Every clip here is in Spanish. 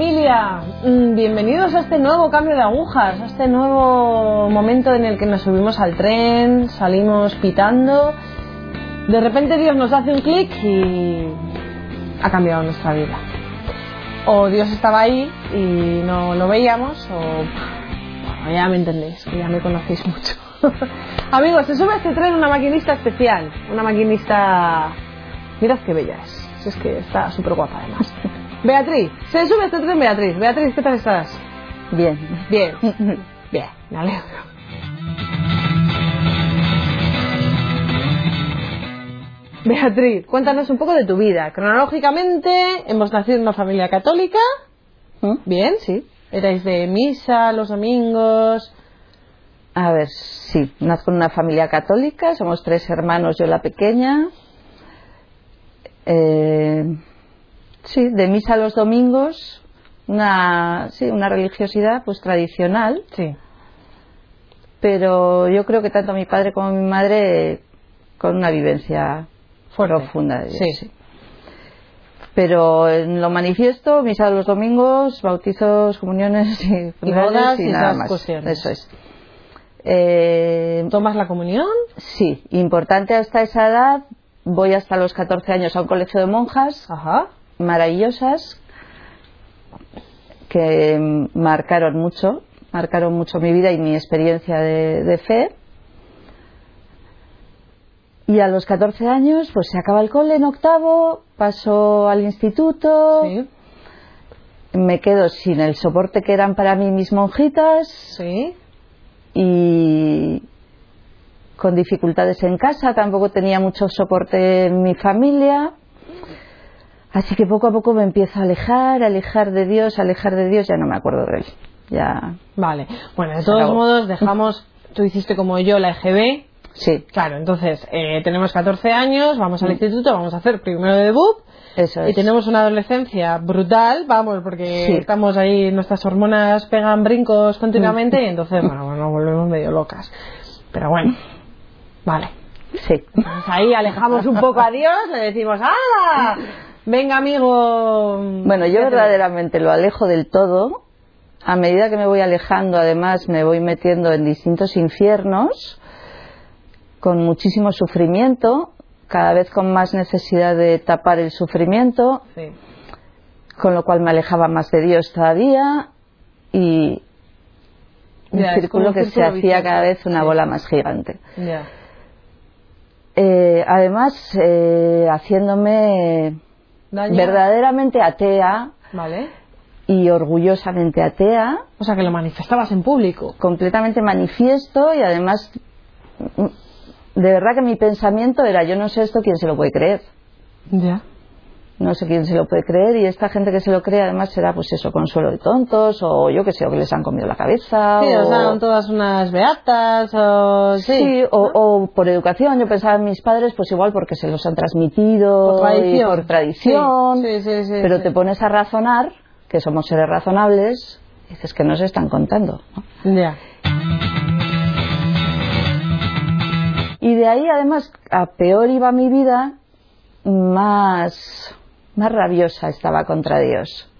Familia, mm, bienvenidos a este nuevo cambio de agujas, a este nuevo momento en el que nos subimos al tren, salimos pitando. De repente Dios nos hace un clic y ha cambiado nuestra vida. O Dios estaba ahí y no lo veíamos, o ya me entendéis, ya me conocéis mucho. Amigos, se sube a este tren una maquinista especial, una maquinista... Mirad qué bella es, es que está súper guapa además. Beatriz, se sube este tren Beatriz. Beatriz, ¿qué tal estás? Bien. Bien. Bien, me alegro. Beatriz, cuéntanos un poco de tu vida. Cronológicamente, hemos nacido en una familia católica. ¿Mm? Bien, Sí. Erais de misa los domingos. A ver, sí, nazco en una familia católica, somos tres hermanos, yo la pequeña. Eh, sí, de misa los domingos, una, sí, una religiosidad pues tradicional, Sí. pero yo creo que tanto mi padre como mi madre con una vivencia Fuerte. profunda de Dios, Sí. sí. Pero en lo manifiesto, misa los domingos, bautizos, comuniones y, funerales bodas y nada más. cuestiones. Eso es. Eh, ¿Tomas la comunión? Sí, importante hasta esa edad. Voy hasta los 14 años a un colegio de monjas Ajá. Maravillosas que marcaron mucho, marcaron mucho mi vida y mi experiencia de, de fe. Y a los 14 años, pues se acaba el cole en octavo, paso al instituto, Sí. me quedo sin el soporte que eran para mí mis monjitas, Sí. y con dificultades en casa, tampoco tenía mucho soporte en mi familia. Así que poco a poco me empiezo a alejar, a alejar de Dios, a alejar de Dios, ya no me acuerdo de él. Ya, Vale. Bueno, de todos modos, dejamos. Tú hiciste como yo la EGB. sí, Claro, entonces eh, tenemos 14 años, vamos al Mm. instituto, vamos a hacer primero de debut eso y es. tenemos una adolescencia brutal, vamos, porque Sí. estamos ahí, nuestras hormonas pegan brincos continuamente Mm. y entonces, bueno, bueno, nos volvemos medio locas. Pero bueno, vale. Sí. Entonces ahí alejamos un poco a Dios, le decimos, ¡hala! Venga, amigo. Bueno, yo verdaderamente lo alejo del todo. A medida que me voy alejando, además, me voy metiendo en distintos infiernos, con muchísimo sufrimiento, cada vez con más necesidad de tapar el sufrimiento, Sí. con lo cual me alejaba más de Dios todavía y un Ya, círculo que se hacía cada vez una Sí. bola más gigante. Ya. Eh, además, eh, haciéndome Daño. verdaderamente atea Vale. y orgullosamente atea, O sea, que lo manifestabas en público. completamente manifiesto y además, mm, de verdad que mi pensamiento era, yo no sé esto, ¿quién se lo puede creer? Ya. No sé quién se lo puede creer y esta gente que se lo cree además será pues eso, consuelo de tontos o yo que sé, o que les han comido la cabeza. Sí, o... o sea, son todas unas beatas o... Sí, o, o por educación, yo pensaba en mis padres, pues igual porque se los han transmitido Por tradición. por tradición, Sí, sí, pero te pones a razonar, que somos seres razonables, y dices que nos están contando. ¿no? Ya. Y de ahí además, a peor iba mi vida, más, más rabiosa estaba contra Dios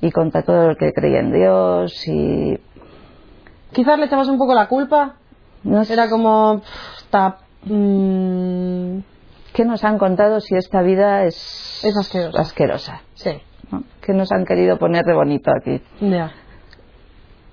y contra todo el que creía en Dios y Quizás le echabas un poco la culpa. no sé Era como... Está... mm, qué nos han contado si esta vida es, Es asquerosa. asquerosa, sí. ¿no? ¿Qué nos han querido poner de bonito aquí? Ya.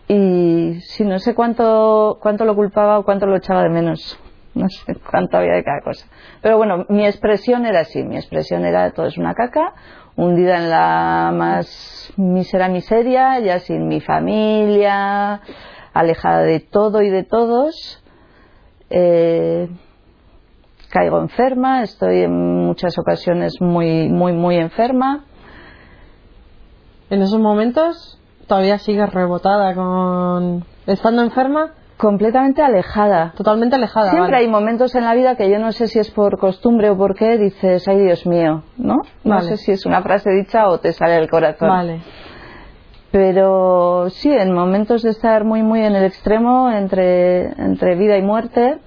Y si no sé cuánto, cuánto lo culpaba o cuánto lo echaba de menos. No sé cuánto había de cada cosa. Pero bueno, mi expresión era así. Mi expresión era todo es una caca, hundida en la más mísera miseria, ya sin mi familia, alejada de todo y de todos. Eh, caigo enferma, estoy en muchas ocasiones muy, muy, muy enferma. En esos momentos todavía sigues rebotada con... Estando enferma, Completamente alejada. totalmente alejada. Siempre vale. hay momentos en la vida que yo no sé si es por costumbre o por qué, dices, ay Dios mío, ¿no? No Vale. sé si es una frase dicha o te sale del corazón. Vale. Pero sí, en momentos de estar muy, muy en el extremo entre, entre vida y muerte,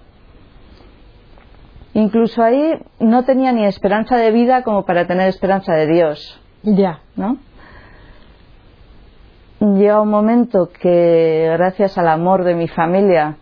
incluso ahí no tenía ni esperanza de vida como para tener esperanza de Dios, Ya. ¿no? Llega un momento que gracias al amor de mi familia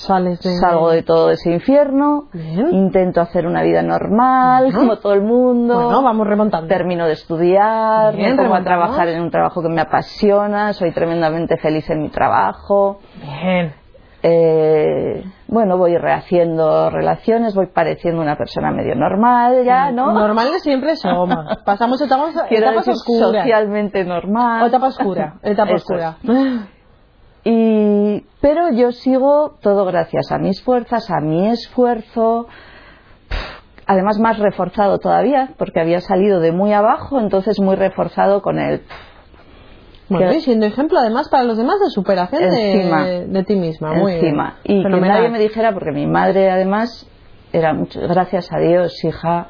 Sales de... salgo de todo ese infierno, Bien. intento hacer una vida normal, como todo el mundo. Bueno, vamos remontando. Termino de estudiar, Bien, me pongo a trabajar en un trabajo que me apasiona, soy tremendamente feliz en mi trabajo. Bien. Eh, bueno, voy rehaciendo relaciones, voy pareciendo una persona medio normal ya, ¿no? Normales siempre somos. Pasamos etapas, etapas oscuras. socialmente normal. O etapa oscura. Etapa Eso oscura. Y, pero yo sigo todo gracias a mis fuerzas, a mi esfuerzo, además más reforzado todavía, porque había salido de muy abajo, entonces muy reforzado con el... Bueno, Que- y siendo ejemplo además para los demás de superación Encima. de, de ti misma. Muy encima. bien. Y que nadie me dijera, porque mi madre además era mucho, gracias a Dios, hija,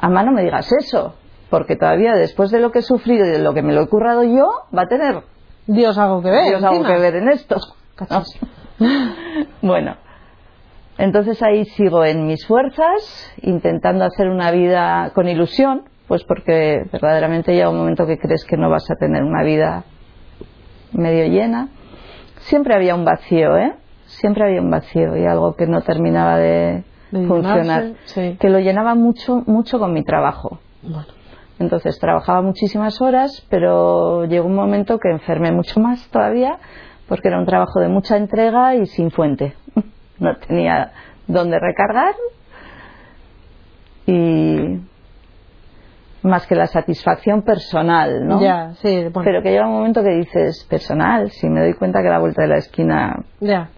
ama no me digas eso, porque todavía después de lo que he sufrido y de lo que me lo he currado yo, va a tener Dios algo que ver. Dios algo que ver en esto. Bueno, entonces ahí sigo en mis fuerzas, intentando hacer una vida con ilusión, pues porque verdaderamente llega un momento que crees que no vas a tener una vida medio llena. Siempre había un vacío, ¿eh? Siempre había un vacío y algo que no terminaba de, De funcionar, llenarse, sí. que lo llenaba mucho, mucho con mi trabajo. Bueno, Entonces trabajaba muchísimas horas, pero llegó un momento que enfermé mucho más todavía, porque era un trabajo de mucha entrega y sin fuente. No tenía dónde recargar y más que la satisfacción personal, ¿no? Ya, sí. Bueno, Pero que llega un momento que dices, personal, si me doy cuenta que la vuelta de la esquina ya.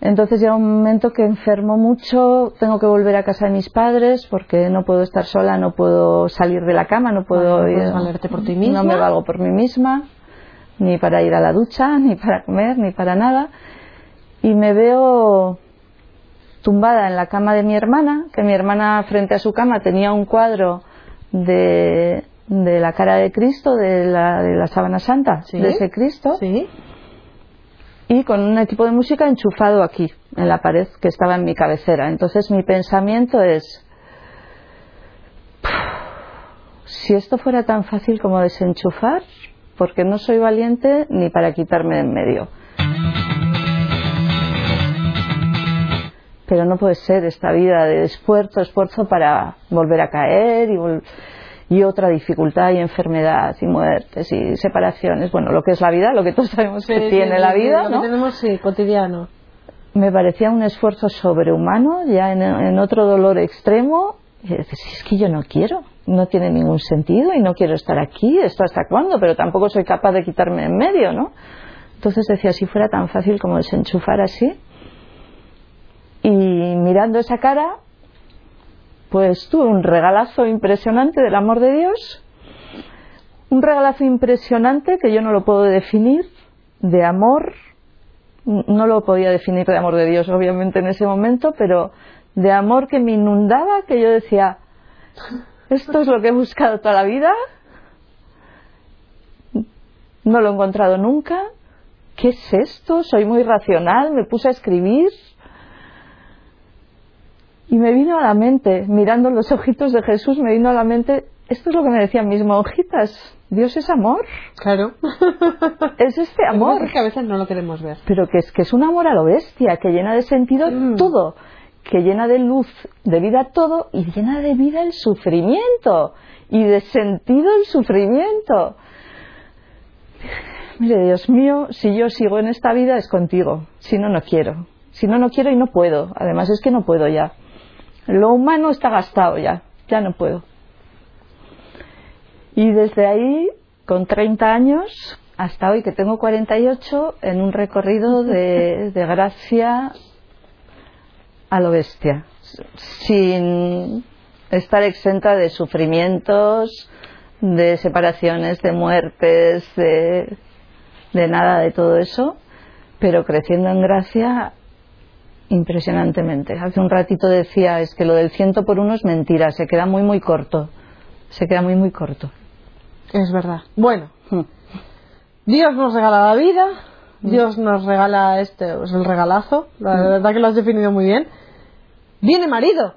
Entonces llega un momento que enfermo mucho, tengo que volver a casa de mis padres porque no puedo estar sola, no puedo salir de la cama, no puedo no ir- valerte por ti misma. No me valgo por mí misma, ni para ir a la ducha, ni para comer, ni para nada. Y me veo tumbada en la cama de mi hermana, que mi hermana frente a su cama tenía un cuadro de, de la cara de Cristo, de la, de la sábana santa, Sí. de ese Cristo Sí. y con un equipo de música enchufado aquí, en la pared que estaba en mi cabecera. Entonces mi pensamiento es, si esto fuera tan fácil como desenchufar, porque no soy valiente ni para quitarme de en medio. Pero no puede ser esta vida de esfuerzo, esfuerzo para volver a caer y, otra dificultad y enfermedad y muertes y separaciones. Bueno, lo que es la vida, lo que todos sabemos que tiene la vida, lo ¿no? que tenemos, sí, cotidiano. me parecía un esfuerzo sobrehumano, ya en, en otro dolor extremo. Y si es que yo no quiero, no tiene ningún sentido y no quiero estar aquí, ¿esto hasta cuándo? Pero tampoco soy capaz de quitarme en medio, ¿no? Entonces decía, si fuera tan fácil como desenchufar así. Y mirando esa cara, pues tuve un regalazo impresionante del amor de Dios. Un regalazo impresionante que yo no lo puedo definir, de amor, no lo podía definir de amor de Dios, obviamente, en ese momento, pero de amor que me inundaba, que yo decía, esto es lo que he buscado toda la vida, no lo he encontrado nunca, ¿qué es esto? Soy muy racional, me puse a escribir y me vino a la mente, mirando los ojitos de Jesús, me vino a la mente, esto es lo que me decían mis monjitas, Dios es amor, Claro. es este amor. Es que a veces no lo queremos ver. pero que es que es un amor a lo bestia, que llena de sentido Mm. todo, que llena de luz, de vida todo y llena de vida el sufrimiento y de sentido el sufrimiento. Mire, Dios mío, si yo sigo en esta vida es contigo, si no, no quiero. Si no, no quiero y no puedo. Además es que no puedo ya. Lo humano está gastado ya, ya no puedo. Y desde ahí, con 30 años, hasta hoy que tengo 48, en un recorrido de, de gracia a lo bestia, sin estar exenta de sufrimientos, de separaciones, de muertes, de, de nada de todo eso, pero creciendo en gracia impresionantemente. Hace un ratito decía, es que lo del ciento por uno es mentira, se queda muy, muy corto. Se queda muy, muy corto. Es verdad. Bueno, Hmm. Dios nos regala la vida, Dios nos regala este, es el regalazo, la verdad que lo has definido muy bien. Viene marido.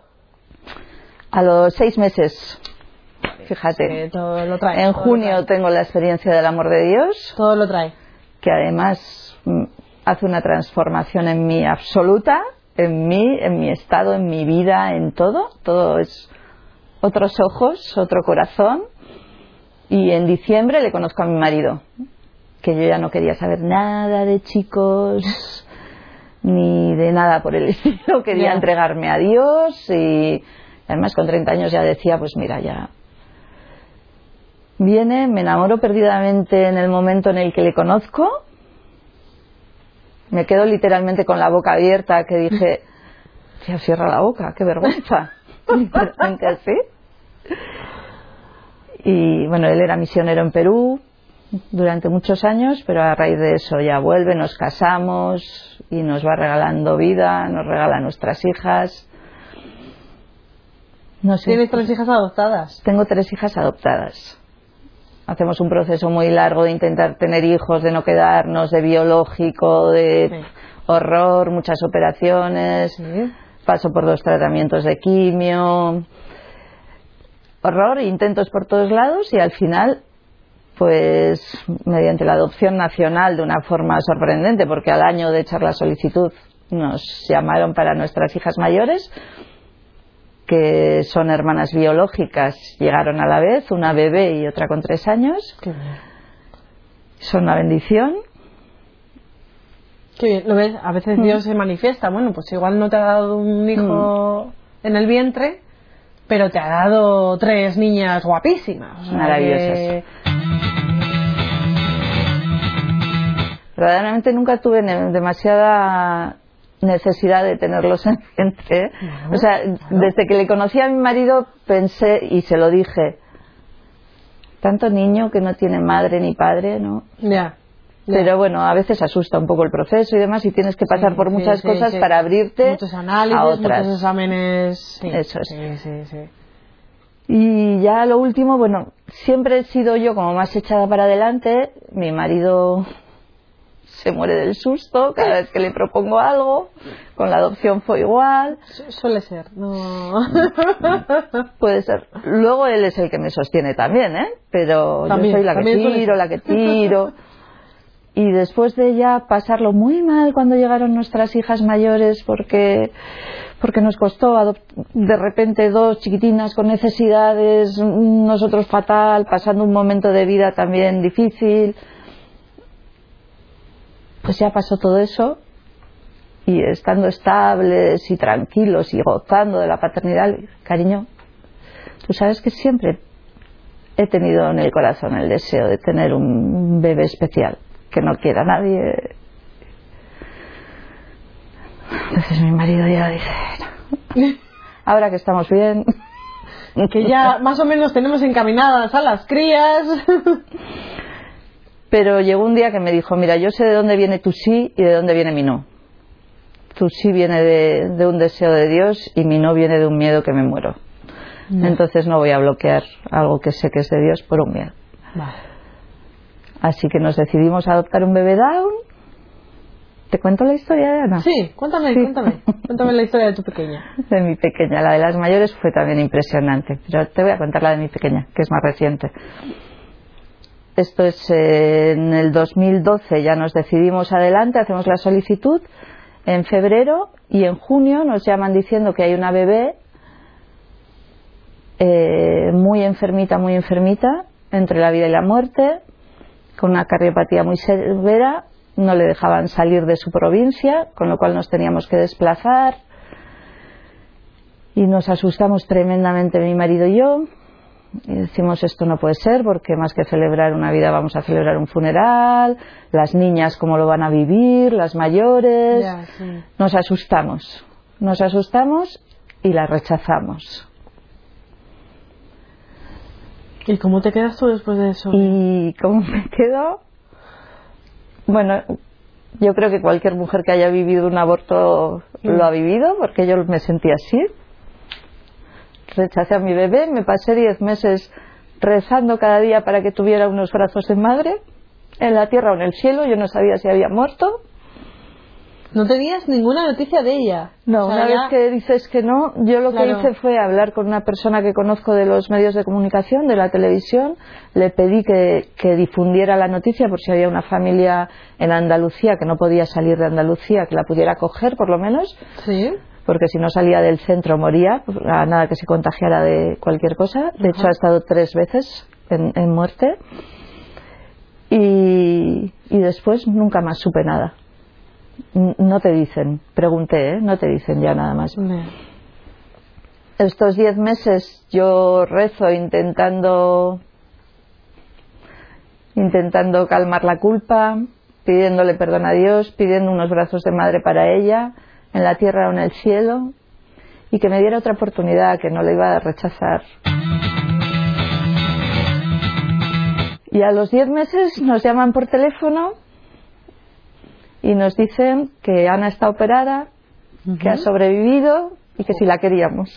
A los seis meses. fíjate. Todo lo trae. En todo lo junio trae. tengo la experiencia del amor de Dios, Todo lo trae. que además mm, hace una transformación en mí absoluta, en mí, en mi estado, en mi vida, en todo. Todo es otros ojos, otro corazón. Y en diciembre le conozco a mi marido, que yo ya no quería saber nada de chicos ni de nada por el estilo. Quería entregarme a Dios y además con 30 años ya decía, pues mira, ya viene, me enamoro perdidamente en el momento en el que le conozco. Me quedo literalmente con la boca abierta que dije, ya cierra la boca, qué vergüenza. Y bueno, él era misionero en Perú durante muchos años, pero a raíz de eso ya vuelve, nos casamos y nos va regalando vida, nos regala nuestras hijas. No sé. ¿Tienes tres hijas adoptadas? Tengo tres hijas adoptadas. Hacemos un proceso muy largo de intentar tener hijos, de no quedarnos, de biológico, de Sí. horror, muchas operaciones. Sí. Paso por dos tratamientos de quimio. Horror, intentos por todos lados y al final, pues mediante la adopción nacional de una forma sorprendente, porque al año de echar la solicitud nos llamaron para nuestras hijas mayores, que son hermanas biológicas, llegaron a la vez, una bebé y otra con tres años. Qué bien. Son una bendición. Qué bien. ¿Lo ves? A veces Mm. Dios se manifiesta. Bueno, pues igual no te ha dado un hijo en el vientre, pero te ha dado tres niñas guapísimas. O sea Maravillosas. que- Verdaderamente nunca tuve demasiada necesidad de tenerlos enfrente. o sea, desde que le conocí a mi marido pensé y se lo dije, tanto niño que no tiene madre ni padre, ¿no? Ya. Pero bueno, a veces asusta un poco el proceso y demás y tienes que pasar Sí, por sí, muchas sí, cosas para abrirte Muchos análisis, a otras. muchos exámenes. Eso es. Sí, sí, sí. Y ya lo último, bueno, siempre he sido yo como más echada para adelante. Mi marido se muere del susto cada vez que le propongo algo. Con la adopción fue igual. Su- Suele ser, no. Puede ser. Luego él es el que me sostiene también, ¿eh? Pero También, yo soy la que tiro, la que tiro. Y después de ya pasarlo muy mal cuando llegaron nuestras hijas mayores porque porque nos costó de repente dos chiquitinas con necesidades, nosotros fatal, pasando un momento de vida también difícil. Pues ya pasó todo eso y estando estables y tranquilos y gozando de la paternidad, cariño, tú sabes que siempre he tenido en el corazón el deseo de tener un bebé especial que no quiera nadie. Entonces mi marido ya dice, ahora que estamos bien, que ya más o menos tenemos encaminadas a las crías. pero llegó un día que me dijo, mira, yo sé de dónde viene tu sí y de dónde viene mi no. Tu sí viene de, de un deseo de Dios y mi no viene de un miedo que me muero. Entonces no voy a bloquear algo que sé que es de Dios por un miedo. Vale. Así que nos decidimos a adoptar un bebé down. ¿Te cuento la historia de Ana? Sí, cuéntame, Sí. cuéntame. Cuéntame la historia de tu pequeña. De mi pequeña. La de las mayores fue también impresionante. Pero te voy a contar la de mi pequeña, que es más reciente. Esto es eh, en el 2012, ya nos decidimos adelante, hacemos la solicitud. En febrero y en junio nos llaman diciendo que hay una bebé eh, muy enfermita, muy enfermita, entre la vida y la muerte, con una cardiopatía muy severa, no le dejaban salir de su provincia, con lo cual nos teníamos que desplazar y nos asustamos tremendamente mi marido y yo y decimos esto no puede ser porque más que celebrar una vida vamos a celebrar un funeral, las niñas cómo lo van a vivir, las mayores, Ya, sí. nos asustamos, nos asustamos y la rechazamos. ¿Y cómo te quedas tú después de eso? ¿Y cómo me quedo? Bueno, yo creo que cualquier mujer que haya vivido un aborto lo ha vivido, porque yo me sentí así. Rechacé a mi bebé, me pasé diez meses rezando cada día para que tuviera unos brazos de madre, en la tierra o en el cielo, yo no sabía si había muerto. No tenías ninguna noticia de ella. No, O sea, una ya- vez que dices que no, yo lo Claro. que hice fue hablar con una persona que conozco de los medios de comunicación, de la televisión, le pedí que, que difundiera la noticia por si había una familia en Andalucía que no podía salir de Andalucía, que la pudiera coger por lo menos, Sí. Porque si no salía del centro moría, a nada que se contagiara de cualquier cosa. De hecho, ha estado tres veces en, en muerte. Y, y después nunca más supe nada. No te dicen, pregunté, ¿eh? no te dicen ya nada más. Estos diez meses yo rezo intentando intentando calmar la culpa, pidiéndole perdón a Dios, pidiendo unos brazos de madre para ella, en la tierra o en el cielo, y que me diera otra oportunidad, que no le iba a rechazar. Y a los diez meses nos llaman por teléfono y nos dicen que Ana está operada, que ha sobrevivido y que si la queríamos.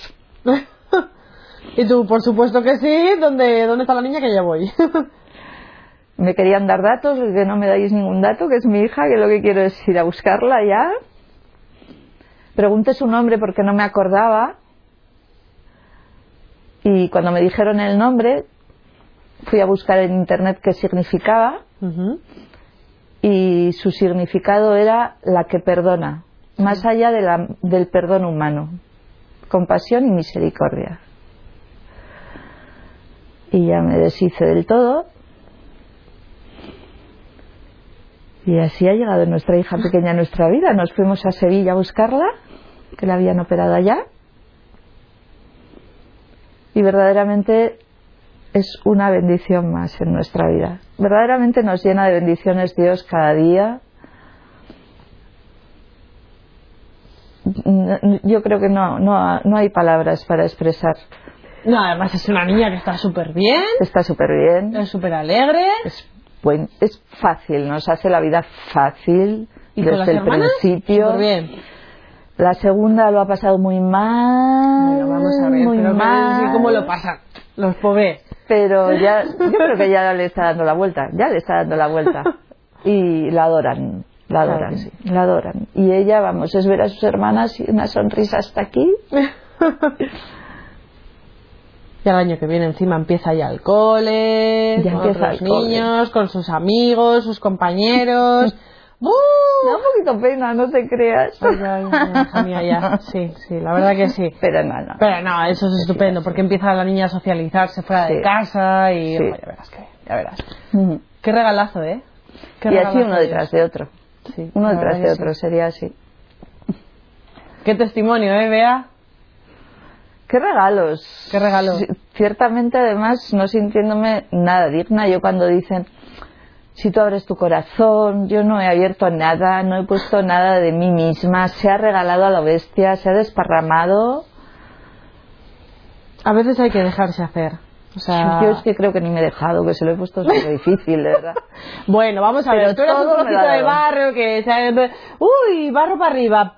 y tú, por supuesto que sí. ¿Dónde, dónde está la niña que ya voy? Me querían dar datos, que no me dais ningún dato, que es mi hija, que lo que quiero es ir a buscarla ya. Pregunté su nombre porque no me acordaba. Y cuando me dijeron el nombre, fui a buscar en internet qué significaba. Y su significado era la que perdona, más allá de la- del perdón humano. Compasión y misericordia. Y ya me deshice del todo. Y así ha llegado nuestra hija pequeña a nuestra vida. Nos fuimos a Sevilla a buscarla, que la habían operado allá. Y verdaderamente es una bendición más en nuestra vida. Verdaderamente nos llena de bendiciones Dios cada día. Yo creo que no, no, no hay palabras para expresar. No, además es una niña que está súper bien. Está súper bien. Es súper alegre. es buen, es fácil, nos hace la vida fácil ¿Y con las desde el hermanas? principio. Bien. La segunda lo ha pasado muy mal, Bueno, vamos a ver, muy pero mal, cómo lo pasan los pobres. pero ya, yo creo que ya le está dando la vuelta, ya le está dando la vuelta y la adoran, la adoran, sí. la adoran. Y ella, vamos, es ver a sus hermanas y una sonrisa hasta aquí. Y al año que viene encima empieza ya el cole, Ya con empieza otros el cole. niños, con sus amigos, sus compañeros. Da un poquito pena, no te creas. Ay, ay, ay, hija mía, ya. Sí, sí, la verdad que sí. Pero no, no. Pero no, eso es estupendo, porque empieza la niña a socializarse fuera de casa y Sí. ojo, ya verás que ya verás. Qué regalazo, ¿eh? Qué Y así uno de detrás de otro. Sí, Uno detrás de otro, sería así. Qué testimonio, ¿eh, Bea? ¿Qué regalos? ¿Qué regalo? Sí, Ciertamente, además, no sintiéndome nada digna. Yo cuando dicen, si tú abres tu corazón, yo no he abierto nada, no he puesto nada de mí misma, se ha regalado a la bestia, se ha desparramado. A veces hay que dejarse hacer. O sea, Yo es que creo que ni me he dejado, que se lo he puesto súper difícil, de verdad. Bueno, vamos a Pero ver, tú eres un ha de barro que se... Uy, barro para arriba,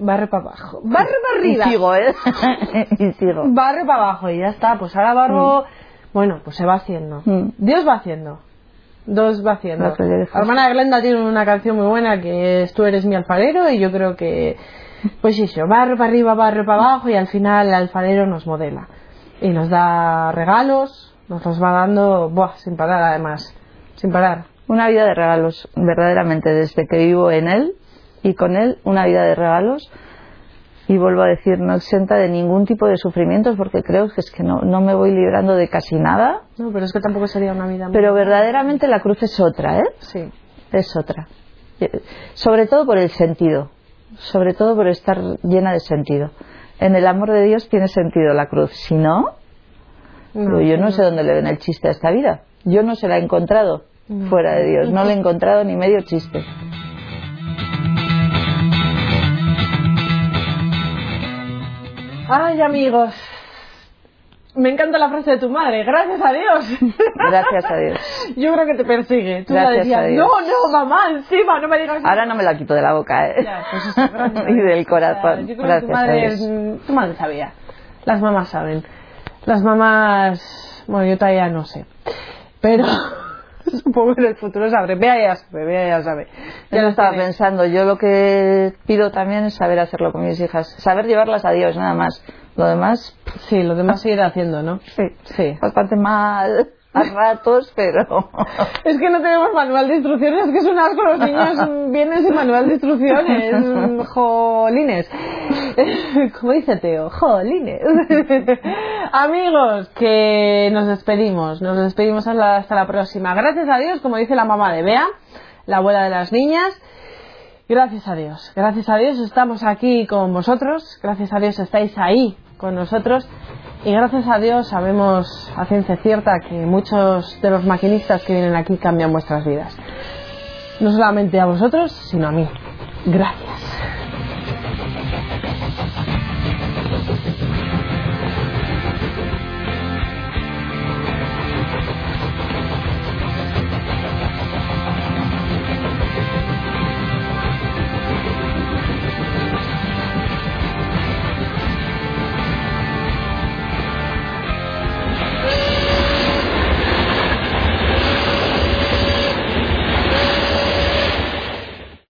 barro para abajo, barro para arriba, Y sigo, ¿eh? y sigo. barro para abajo y ya está. Pues ahora barro, bueno, pues se va haciendo. Mm. Dios va haciendo. Dios va haciendo. La hermana de Glenda tiene una canción muy buena que es Tú eres mi alfarero y yo creo que, pues eso, barro para arriba, barro para abajo y al final el alfarero nos modela. Y nos da regalos, nos los va dando, buah, sin parar además, sin parar. Una vida de regalos, verdaderamente, desde que vivo en él y con él, una vida de regalos. Y vuelvo a decir, no exenta de ningún tipo de sufrimientos, porque creo que es que no, no me voy librando de casi nada. No, pero es que tampoco sería una vida Pero verdaderamente la cruz es otra, ¿eh? Sí. Es otra. Eh, Sobre todo por el sentido. Sobre todo por estar llena de sentido. En el amor de Dios tiene sentido la cruz. Si no, Pero yo no sé dónde le ven el chiste a esta vida. Yo no se la he encontrado No. fuera de Dios. No le he encontrado ni medio chiste. Ay, amigos. Me encanta la frase de tu madre. Gracias a Dios. Gracias a Dios. Yo creo que te persigue. Tú Gracias la decías, a Dios. no, no, mamá, encima, no me digas Ahora no me la quito de la boca, ¿eh? Ya, pues eso, gracias y del corazón. Yo creo que tu Gracias a madre, Dios. tu madre sabía. Las mamás saben. Las mamás, bueno, yo todavía no sé. Pero, Supongo que en el futuro sabré. Vea ya sabe, vea ya sabe. Ya lo estaba pensando. Yo lo que pido también es saber hacerlo con mis hijas. Saber llevarlas a Dios, nada más. Lo demás. Sí, lo demás seguir haciendo, ¿no? Sí. Sí. Bastante mal a ratos, pero... Es que no tenemos manual de instrucciones, es que es un asco, los niños vienen sin manual de instrucciones, jolines. Como dice Teo, jolines. Amigos, que nos despedimos, nos despedimos hasta la próxima. Gracias a Dios, como dice la mamá de Bea, la abuela de las niñas, Gracias a Dios, gracias a Dios estamos aquí con vosotros, gracias a Dios estáis ahí con nosotros y gracias a Dios sabemos a ciencia cierta que muchos de los maquinistas que vienen aquí cambian vuestras vidas. No solamente a vosotros, sino a mí. Gracias.